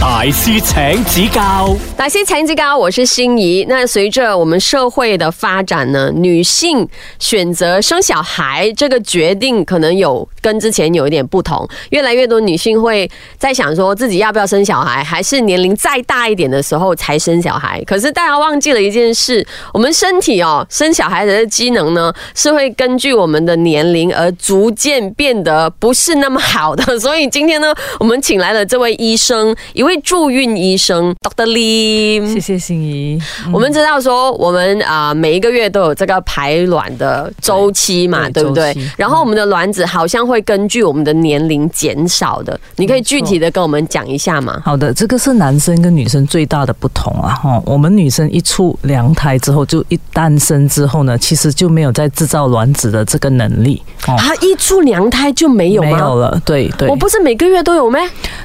大师请指教，大师请指教，我是心仪。那随着我们社会的发展呢，女性选择生小孩这个决定，可能有跟之前有一点不同。越来越多女性会在想说自己要不要生小孩，还是年龄再大一点的时候才生小孩。可是大家忘记了一件事，我们身体哦，生小孩的机能呢，是会根据我们的年龄而逐渐变得不是那么好的。所以今天呢，我们请来了这位医生，一位助孕医生 Dr. Lim。谢谢心仪。我们知道说，我们啊、每一个月都有这个排卵的周期嘛，对对不对？然后我们的卵子好像会根据我们的年龄减少的，你可以具体的跟我们讲一下吗？好的，这个是男生跟女生最大的不同啊！哈，我们女生一出娘胎之后，就一诞生之后呢，其实就没有再制造卵子的这个能力哦，啊，一出娘胎就没有吗？没有了。对对我，不是每个月都有咩？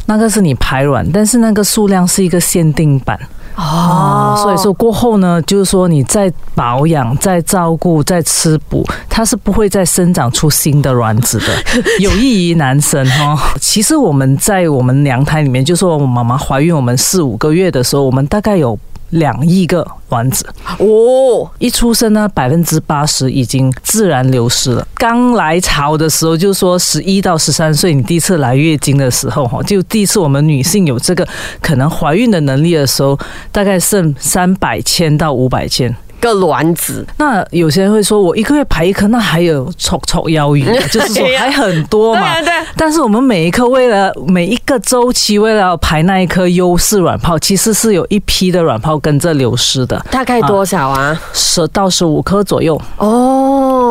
那个是你排卵，但是那个数量是一个限定版哦，所以说过后呢，就是说你再保养、再照顾、再吃补，它是不会再生长出新的卵子的，有益于男生哈、哦。其实我们在我们娘胎里面，就说我妈妈怀孕我们四五个月的时候，我们大概有。两亿个卵子，哦，一出生呢，百分之八十已经自然流失了。刚来潮的时候，就是说十一到十三岁，你第一次来月经的时候，哈，就第一次我们女性有这个可能怀孕的能力的时候，大概剩三百千到五百千。个卵子，那有些人会说，我一个月排一颗，那还有绰绰腰鱼，就是说还很多嘛。对啊对啊但是我们每一颗为了每一个周期，为了要排那一颗优势卵泡，其实是有一批的卵泡跟着流失的，大概多少啊？十到十五颗左右。哦，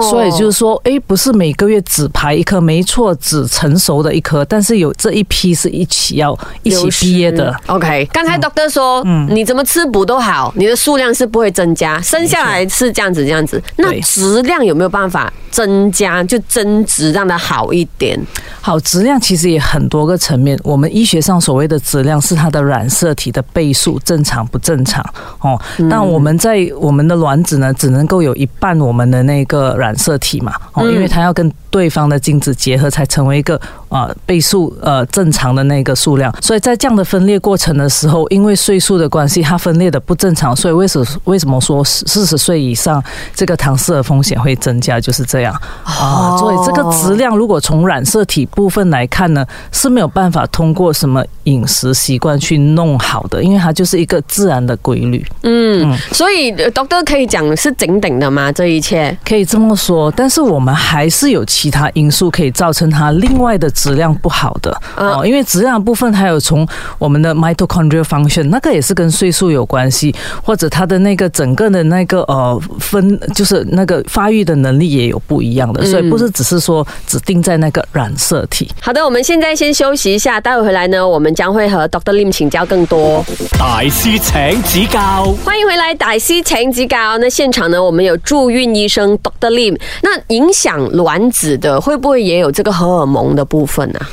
所以就是说，哎，不是每个月只排一颗，没错，只成熟的一颗，但是有这一批是一起要一起毕业的。OK，刚才 Doctor 说，嗯你怎么吃补都好，你的数量是不会增加，生下来是这样子这样子。那质量有没有办法增加，就增值让它好一点？好，质量其实也很多个层面。我们医学上所谓的质量是它的染色体的倍数正常不正常哦。但我们在我们的卵子呢，只能够有一半我们的那个染色体嘛哦，因为它要跟对方的精子结合，才成为一个呃倍数呃正常的那个数量。所以在这样的分裂过程的时候，因为岁数的关系，它分裂的不正常，所以为什为什么说四十岁以上这个唐氏的风险会增加，就是这样啊。所以这个质量如果从染色体部分来看呢，是没有办法通过什么饮食习惯去弄好的，因为它就是一个自然的规律。嗯，所以呃 Doctor 可以讲是顶顶的吗？这一切？可以这么说，但是我们还是有其他因素可以造成它另外的质量不好的嗯哦，因为质量的部分还有从我们的 mitochondrial function 那个也是跟岁数有关系，或者它的那个整个的那个呃分就是那个发育的能力也有不一样的，所以不是只是说只定在那个染色体。好的，我们现在先休息一下，待会回来呢，我们将会和 Doctor Lim 请教更多。大师请指教，欢迎回来，大师请指教。那现场呢，我们有助孕医生 Dr. Lim。那影响卵子的，会不会也有这个荷尔蒙的部分啊？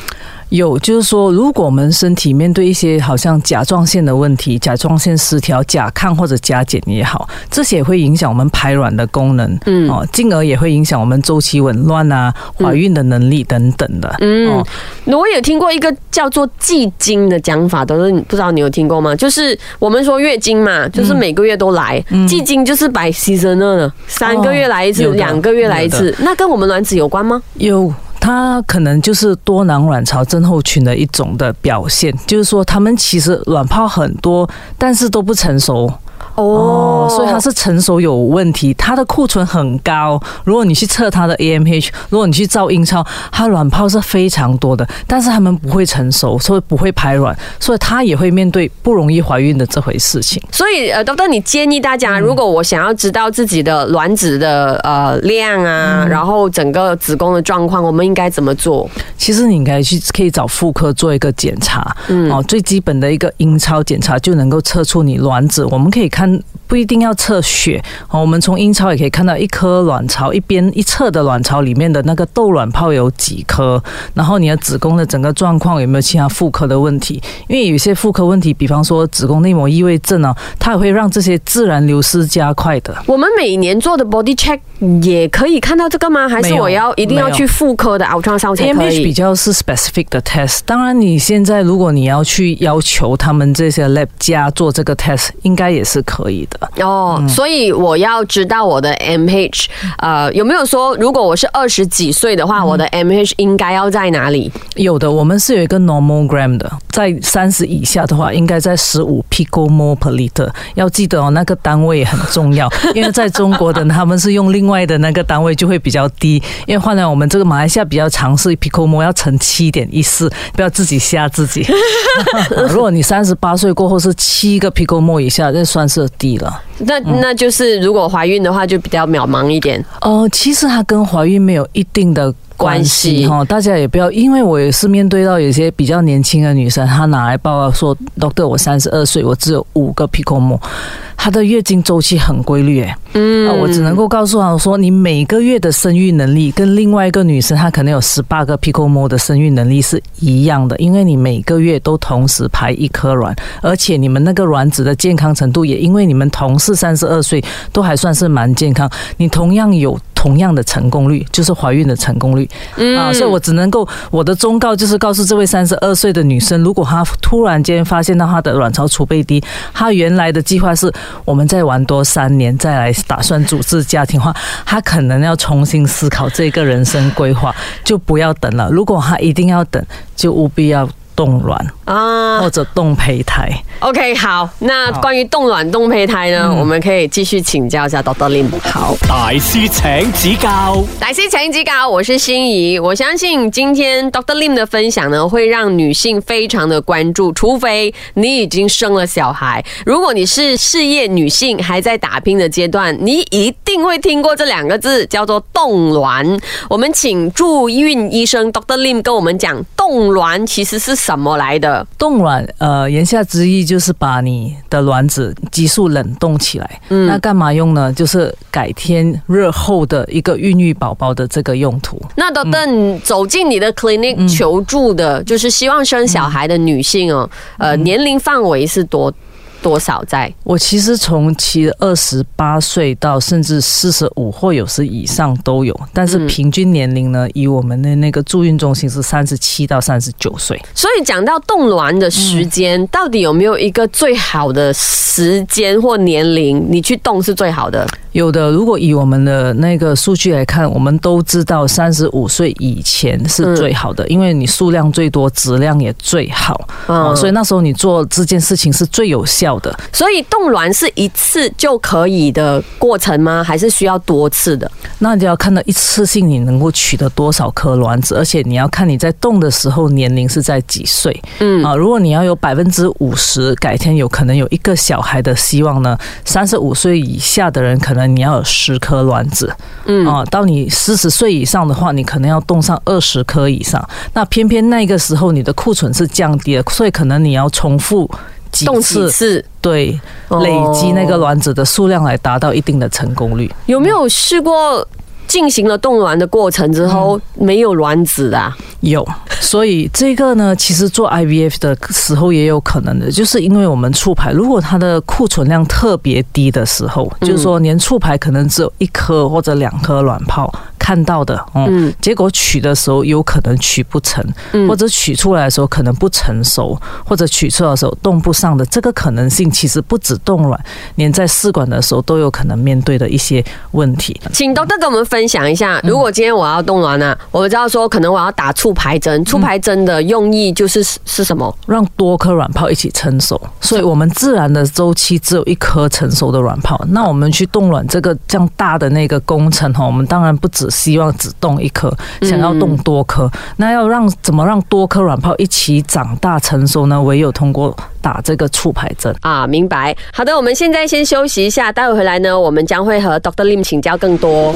有，就是说，如果我们身体面对一些好像甲状腺的问题、甲状腺失调、甲亢或者甲减也好，这些也会影响我们排卵的功能，嗯，哦，进而也会影响我们周期紊乱啊、怀孕的能力等等的，嗯，哦，我有听过一个叫做季经的讲法，都是不知道你有听过吗？就是我们说月经嘛，就是每个月都来，季经就是百 seasonal，三个月来一次，两个月来一次，那跟我们卵子有关吗？有。它可能就是多囊卵巢症候群的一种的表现，就是说他们其实卵泡很多，但是都不成熟。哦，所以它是成熟有问题，它的库存很高。如果你去测它的 AMH，如果你去照阴超，它卵泡是非常多的，但是它们不会成熟，所以不会排卵，所以它也会面对不容易怀孕的这回事情。所以呃，Doctor，你建议大家，如果我想要知道自己的卵子的呃量啊，然后整个子宫的状况，我们应该怎么做？其实你应该去可以找妇科做一个检查，嗯哦，最基本的一个阴超检查就能够测出你卵子。我们可以看不一定定要测血。哦，我们从阴超也可以看到一颗卵巢一边一侧的卵巢里面的那个窦卵泡有几颗，然后你的子宫的整个状况有没有其他妇科的问题？因为有些妇科问题，比方说子宫内膜异位症啊，它也会让这些自然流失加快的。我们每年做的 body check 也可以看到这个吗？还是我要一定要去妇科的 ultrasound 才可 AMH 比？较是 specific 的 test，当然你现在如果你要去要求他们这些 lab 家做这个 test，应该也是可以的。哦，所以我要知道我的 MH，呃，有没有说如果我是二十几岁的话，我的 MH 应该要在哪里？有的，我们是有一个 normal gram 的，在三十以下的话，应该在十五 picomole per liter。要记得哦，那个单位很重要，因为在中国的他们是用另外的那个单位，就会比较低。因为换来我们这个马来西亚比较尝试 picomole 要乘七点一四，不要自己吓自己。如果你三十八岁过后是七个 picomole 以下，这算颜色低了。那那就是如果怀孕的话，就比较渺茫一点。呃，其实它跟怀孕没有一定的关系哈，大家也不要，因为我也是面对到有些比较年轻的女生，她拿来报告说，doctor，我三十二岁，我只有五个 picomole，她的月经周期很规律，哎，嗯、我只能够告诉她说，你每个月的生育能力跟另外一个女生，她可能有十八个 picomole 的生育能力是一样的，因为你每个月都同时排一颗卵，而且你们那个卵子的健康程度也因为你们同是三十二岁，都还算是蛮健康，你同样有。同样的成功率就是怀孕的成功率、啊，所以我只能够我的忠告就是告诉这位三十二岁的女生，如果她突然间发现到她的卵巢储备低，她原来的计划是我们再玩多三年再来打算组织家庭的话，她可能要重新思考这个人生规划，就不要等了。如果她一定要等，就务必要冻卵啊或者冻胚胎。OK，好，那好关于冻卵、冻胚胎呢，我们可以继续请教一下 Dr. Lim。好，大师请指教，大师请指教，我是心怡。我相信今天 Dr. Lim 的分享呢，会让女性非常的关注，除非你已经生了小孩。如果你是事业女性，还在打拼的阶段，你一定会听过这两个字，叫做冻卵。我们请助孕医生 Dr. Lim 跟我们讲，冻卵其实是什么来的？冻卵，呃，言下之意就是把你的卵子急速冷冻起来。嗯，那干嘛用呢？就是改天日后的一个孕育宝宝的这个用途。那都等走进你的 clinic 求助的，就是希望生小孩的女性哦，呃，年龄范围是多多少在？我其实从其二十八岁到甚至四十五或有时以上都有，但是平均年龄呢，以我们的那个住院中心是三十七到三十九岁。所以讲到冻卵的时间，到底有没有一个最好的时间或年龄，你去冻是最好的？有的，如果以我们的那个数据来看，我们都知道三十五岁以前是最好的，因为你数量最多，质量也最好。哦，所以那时候你做这件事情是最有效的。所以冻卵是一次就可以的过程吗？还是需要多次的？那你就要看到一次性你能够取得多少颗卵子，而且你要看你在冻的时候年龄是在几岁。嗯啊，如果你要有百分之五十改天有可能有一个小孩的希望呢，三十五岁以下的人可能你要有十颗卵子。嗯啊，到你四十岁以上的话，你可能要冻上二十颗以上。那偏偏那个时候你的库存是降低了，所以可能你要重复。几冻几次？对，哦累积那个卵子的数量来达到一定的成功率。有没有试过进行了冻卵的过程之后、没有卵子的、啊？有，所以这个呢，其实做 IVF 的时候也有可能的，就是因为我们促排，如果它的库存量特别低的时候，就是说连促排可能只有一颗或者两颗卵泡看到的，嗯，结果取的时候有可能取不成，或者取出来的时候可能不成熟，或者取出来的时候冻不上的，这个可能性其实不止冻卵，连在试管的时候都有可能面对的一些问题。请 Doctor 跟我们分享一下，如果今天我要冻卵呢、我知道说可能我要打促排针，促排针的用意就是是什么？让多颗卵泡一起成熟，所以我们自然的周期只有一颗成熟的卵泡。那我们去冻卵这个这样大的那个工程哈，我们当然不只希望只冻一颗，想要冻多颗。那要让怎么让多颗卵泡一起长大成熟呢？唯有通过打这个促排针。啊，明白。好的，我们现在先休息一下，待会回来呢，我们将会和 Dr. Lim 请教更多。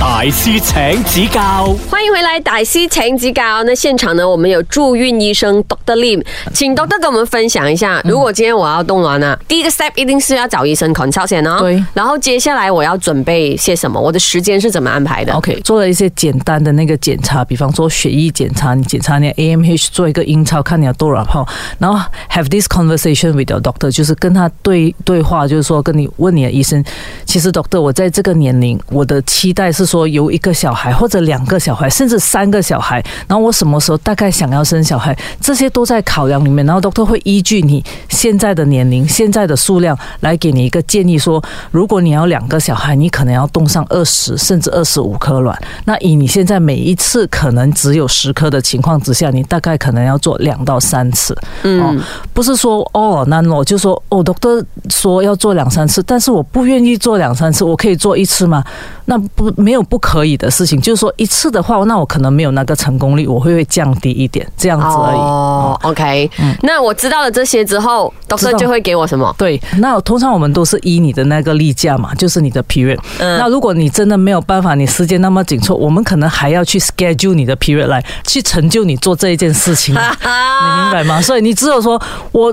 大大師請指教，欢迎回来，大师请指教。那现场呢，我们有助孕医生 Dr. Lim，请 Doctor 跟我们分享一下，如果今天我要冻卵呢、第一个 step 一定是要找医生 consult 先哦。对然后接下来我要准备些什么？我的时间是怎么安排的 OK，做了一些简单的那个检查，比方说血液检查，你检查你的 AMH，做一个阴超，看你有多少泡，然后 have this conversation with your doctor，就是跟他对对话，就是说跟你问你的医生，其实 doctor，我在这个年龄，我的期待是说有一个小孩或者两个小孩，甚至三个小孩，然后我什么时候大概想要生小孩，这些都在考量里面，然后 doctor 会依据你现在的年龄、现在的数量来给你一个建议说，如果你要两个小孩，你可能要冻上二十甚至二十五颗卵。那以你现在每一次可能只有十颗的情况之下，你大概可能要做两到三次。嗯，不是说哦，那我就说哦，doctor 说要做两三次，但是我不愿意做两三次，我可以做一次吗？那不没有不可以的事情，就是说一次的话，那我可能没有那个成功率，我会会降低一点，这样子而已。哦，OK，、那我知道了这些之后，Doctor 就会给我什么？对，那通常我们都是依你的那个例假嘛，就是你的 period。嗯那如果你真的没有办法，你时间那么紧凑，我们可能还要去 schedule 你的 period 来去成就你做这一件事情。你明白吗？所以你只有说我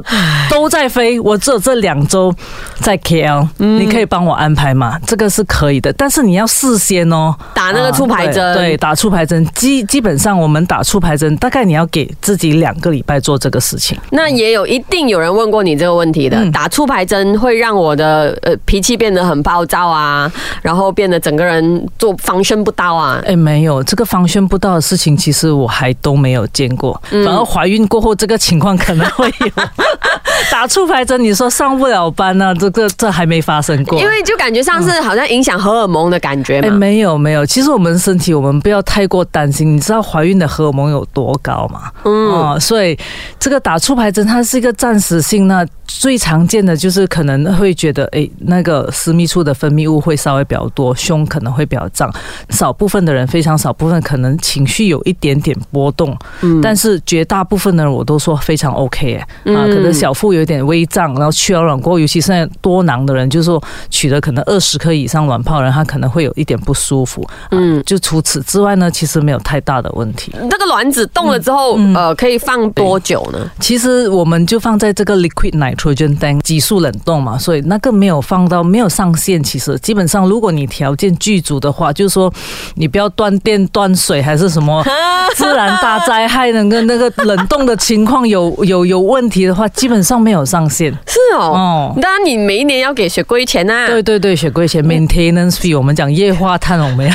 都在飞，我只有这两周在 KL，、你可以帮我安排吗？这个是可以的，但是你要事先哦。打那个促排针啊对对，打促排针，基基本上我们打促排针，大概你要给自己两个礼拜做这个事情。那也有一定有人问过你这个问题的，嗯打促排针会让我的呃脾气变得很暴躁啊，然后变得整个人做防身不到啊。哎，没有这个防身不到的事情，其实我还都没有见过。反而怀孕过后，这个情况可能会有。打促排针，你说上不了班呢、这个这还没发生过。因为就感觉上是好像影响荷尔蒙的感觉哎，嘛。没有没有，其实我们身体我们不要太过担心。你知道怀孕的荷尔蒙有多高吗？嗯，哦，所以这个打促排针它是一个暂时性那最常见的就是可能会觉得，哎，那个私密处的分泌物会稍微比较多，胸可能会比较胀。少部分的人，非常少部分可能情绪有一点点波动，嗯，但是绝大部分的人我都说非常 OK 哎，啊，可能小腹有点微胀，然后取了卵过后，尤其现在多囊的人，就是说取了可能二十颗以上卵泡的人，他可能会有一点不舒服，嗯，就除此之外呢，其实没有太大的问题。这个卵子冻了之后，嗯呃，可以放多久呢？其实我们就放在这个 liquid nitrogen tank 急速冷冻嘛，所以那个没有放到没有上限。其实基本上，如果你条件具足的话，就是说你不要断电断水还是什么 自然大灾害，那个那个冷冻的情况有有有问题的话，基本上没有上限。是哦哦，当然你每一年要给雪柜钱呐、对对对，雪柜钱 maintenance fee，我们讲液化碳，我们要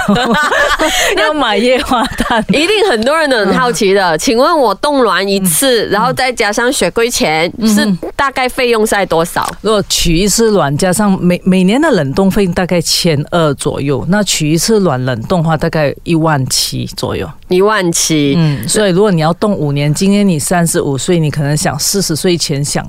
要买液化碳。一定很多人都很好奇的，请问我冻卵一次，然后再加上雪柜钱，是大概费用在多少？如果取一次卵，加上每每年的冷冻费大概千二左右，那取一次卵冷冻的话，大概一万七左右。一万七。嗯，所以如果你要冻五年，今天你三十五岁，你可能想四十岁前想。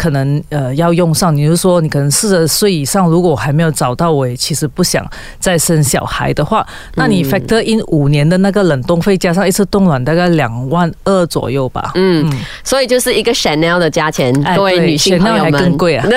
可能呃要用上，你就说你可能四十岁以上，如果我还没有找到，我也其实不想再生小孩的话，那你 factor in 五年的那个冷冻费，加上一次冻卵，大概两万二左右吧。嗯，所以就是一个 Chanel 的价钱，哎对各位女性朋友们。更贵啊。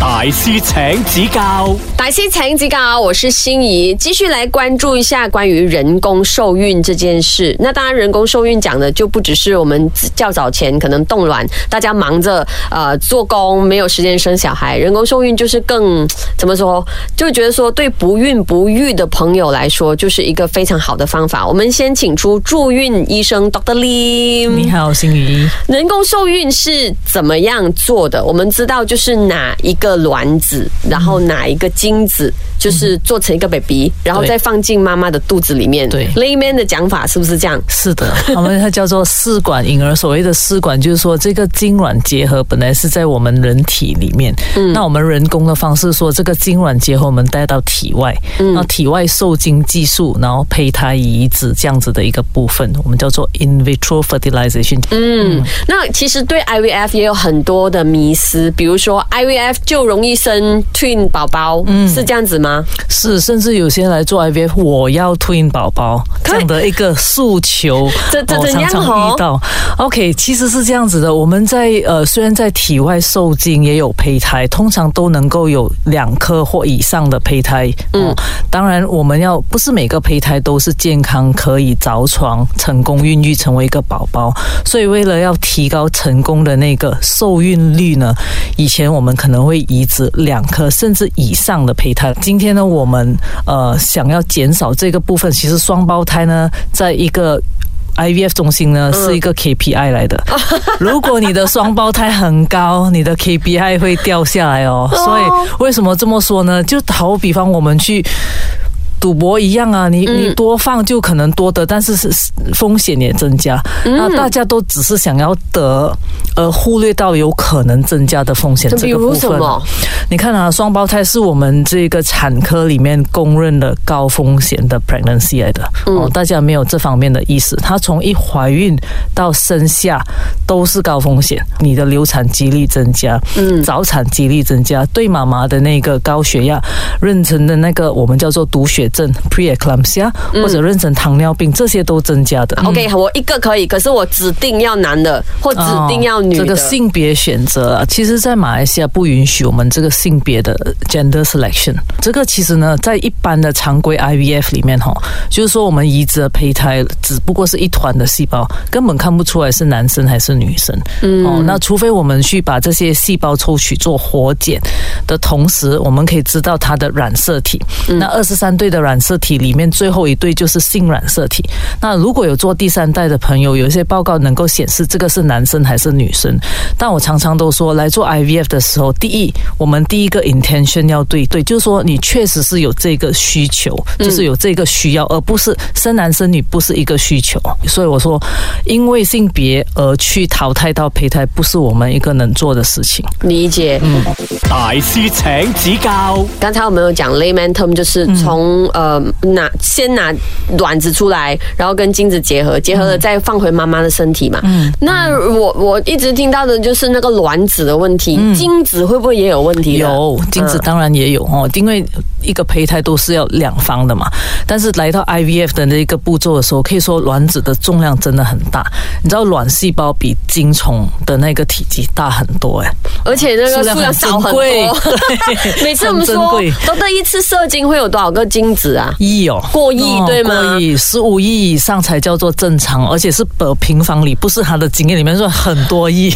大师请指教，大师请指教，我是心怡，继续来关注一下关于人工受孕这件事。那当然，人工受孕讲的就不只是我们较早前可能凍卵，大家忙着呃做工，没有时间生小孩。人工受孕就是更 怎么说，就觉得说对不孕不育的朋友来说，就是一个非常好的方法。我们先请出助孕医生 Dr. Lim。你好，心怡。人工受孕是怎么样做的？我们知道，就是哪一个卵子，然后哪一个精子，就是做成一个 baby，然后再放进妈妈的肚子里面。对，layman 的讲法是不是这样？是的，我们它叫做试管婴儿。所谓的试管，就是说这个精卵结合本来是在我们人体里面，那我们人工的方式说这个精卵结合我们带到体外，然后体外受精技术，然后胚胎移植这样子的一个部分，我们叫做 in vitro fertilization。嗯，那其实对 IVF 也有很多的迷思，比如说 IVF 就容易生 twin 宝宝，嗯，是这样子吗？是，甚至有些人来做 IVF，我要 twin 宝宝这样的一个诉求，这这我怎样常常哦遇到。OK，其实是这样子的，我们在呃虽然在体外受精也有胚胎，通常都能够有两颗或以上的胚胎。嗯，当然我们要不是每个胚胎都是健康，可以着床成功孕育成为一个宝宝，所以为了要提高成功的那个受孕率呢，以前我们可能会移植两颗甚至以上的胚胎。今天呢，我们呃想要减少这个部分，其实双胞胎呢，在一个 IVF 中心呢是一个 KPI 来的，如果你的双胞胎很高，你的 KPI 会掉下来哦。所以为什么这么说呢？就好比方，我们去。赌博一样啊，你你多放就可能多得，但是是是风险也增加。那大家都只是想要得，而忽略到有可能增加的风险这个部分。如什么？你看啊，双胞胎是我们这个产科里面公认的高风险的 pregnancy 来的、哦，大家没有这方面的意识。它从一怀孕到生下都是高风险，你的流产几率增加，嗯，早产几率增加，对妈妈的那个高血压、妊娠的那个我们叫做毒血症 preeclampsia，、或者妊娠糖尿病，这些都增加的。OK，我一个可以，可是我指定要男的，或指定要女的。哦这个性别选择啊，其实，在马来西亚不允许我们这个性别的 gender selection。这个其实呢，在一般的常规 IVF 里面哈，就是说我们移植的胚胎只不过是一团的细胞，根本看不出来是男生还是女生。嗯，哦，那除非我们去把这些细胞抽取做活检的同时，我们可以知道它的染色体。那二十三对的染色体里面，最后一对就是性染色体。那如果有做第三代的朋友，有一些报告能够显示这个是男生还是女生。但我常常都说，来做 IVF 的时候，第一，我们第一个 intention 要对对，就是说你确实是有这个需求，就是有这个需要，而不是生男生女不是一个需求。所以我说，因为性别而去淘汰到胚胎，不是我们一个能做的事情。理解。大师请指教，刚才我们有讲 layman term，就是从、呃拿先拿卵子出来，然后跟精子结合，结合了再放回妈妈的身体嘛。嗯，那我我一直听到的就是那个卵子的问题，精子会不会也有问题？有精子当然也有哦，因为一个胚胎都是要两方的嘛。但是来到 IVF 的那个步骤的时候，可以说卵子的重量真的很大。你知道卵细胞比精虫的那个体积大很多哎，而且那个数量少很多。对每次我们说都对一次射精会有多少个精子啊？亿哦，过亿哦对吗过亿，十五亿以上才叫做正常，而且是 per 平方里，不是他的经验里面说很多亿，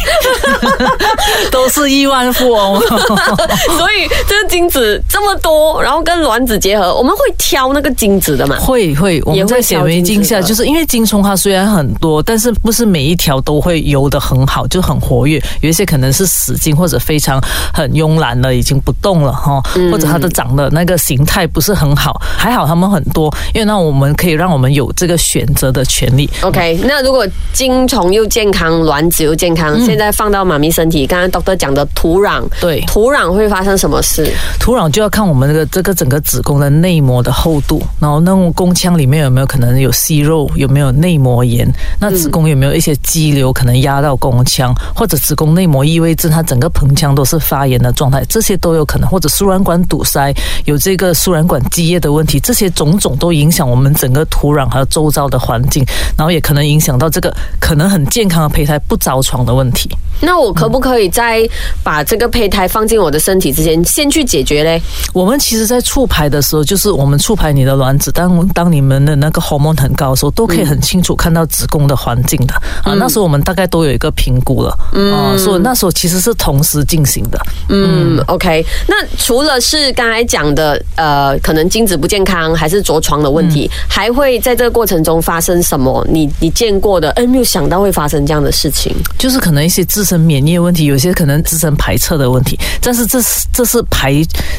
都是亿万富翁。所以这个精子这么多，然后跟卵子结合，我们会挑那个精子的嘛？会会，我们在显微镜下，就是因为精虫它虽然很多，但是不是每一条都会游得很好，就很活跃，有一些可能是死精或者非常很慵懒的，已经不动了哈，嗯或者它的长的那个形态不是很好，还好他们很多，因为那我们可以让我们有这个选择的权利。OK，那如果精虫又健康，卵子又健康，现在放到妈咪身体，刚刚 doctor 讲的土壤，对土壤会发生什么事？土壤就要看我们这个这个整个子宫的内膜的厚度，然后那种宫腔里面有没有可能有息肉，有没有内膜炎，那子宫有没有一些肌瘤可能压到宫腔，或者子宫内膜异位症，它整个盆腔都是发炎的状态，这些都有可能，或者输卵管堵塞，有这个输卵管积液的问题，这些种种都影响我们整个土壤和周遭的环境，然后也可能影响到这个可能很健康的胚胎不着床的问题。那我可不可以在把这个胚胎放进我的身体之前，先去解决嘞？我们其实，在触排的时候，就是我们触排你的卵子，当当你们的那个 hormone 很高的时候，都可以很清楚看到子宫的环境的、啊。那时候我们大概都有一个评估了，啊，所以那时候其实是同时进行的。嗯，OK。那除了是刚才讲的，呃，可能精子不健康，还是着床的问题，还会在这个过程中发生什么？你你见过的？哎，没有想到会发生这样的事情。就是可能一些自身免疫的问题，有些可能自身排斥的问题，但是这是这是排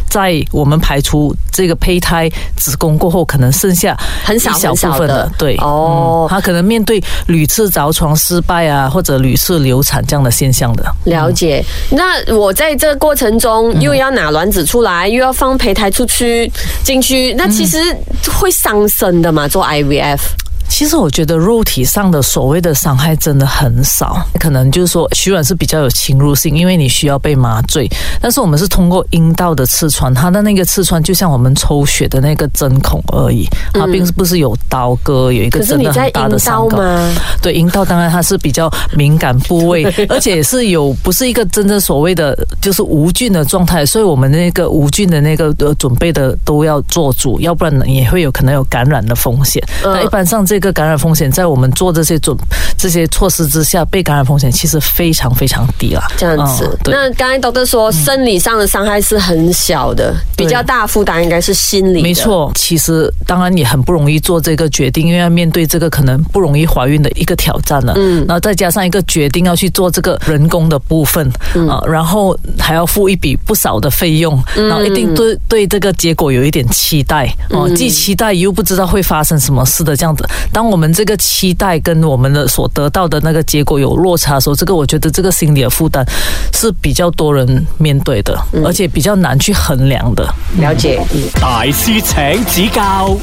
在我们排除这个胚胎子宫过后，可能剩下很少一小部分的的，对哦嗯他可能面对屡次着床失败啊，或者屡次流产这样的现象的。了解。那我在这个过程中又要拿卵子出来，又要放胚胎出去进去，那其实会伤身的嘛？做 IVF 其实我觉得肉体上的所谓的伤害真的很少，可能就是说取卵是比较有侵入性，因为你需要被麻醉。但是我们是通过阴道的刺穿，它的那个刺穿就像我们抽血的那个针孔而已，它并不是有刀割，有一个真的很大的伤口。对，阴道当然它是比较敏感部位，而且是有不是一个真正所谓的就是无菌的状态，所以我们那个无菌的那个呃准备的都要做足，要不然也会有可能有感染的风险。那一般上这个感染风险，在我们做这些准这些措施之下，被感染风险其实非常非常低了。这样子，那刚才 doctor 说，生理上的伤害是很小的，比较大负担应该是心理。没错，其实当然你很不容易做这个决定，因为要面对这个可能不容易怀孕的一个挑战了。嗯，然后再加上一个决定要去做这个人工的部分啊，然后还要付一笔不少的费用，然后一定对对这个结果有一点期待哦，既期待又不知道会发生什么事的这样子。当我们这个期待跟我们的所得到的那个结果有落差的时候，这个我觉得这个心理的负担是比较多人面对的，而且比较难去衡量的。了解，大师请指教。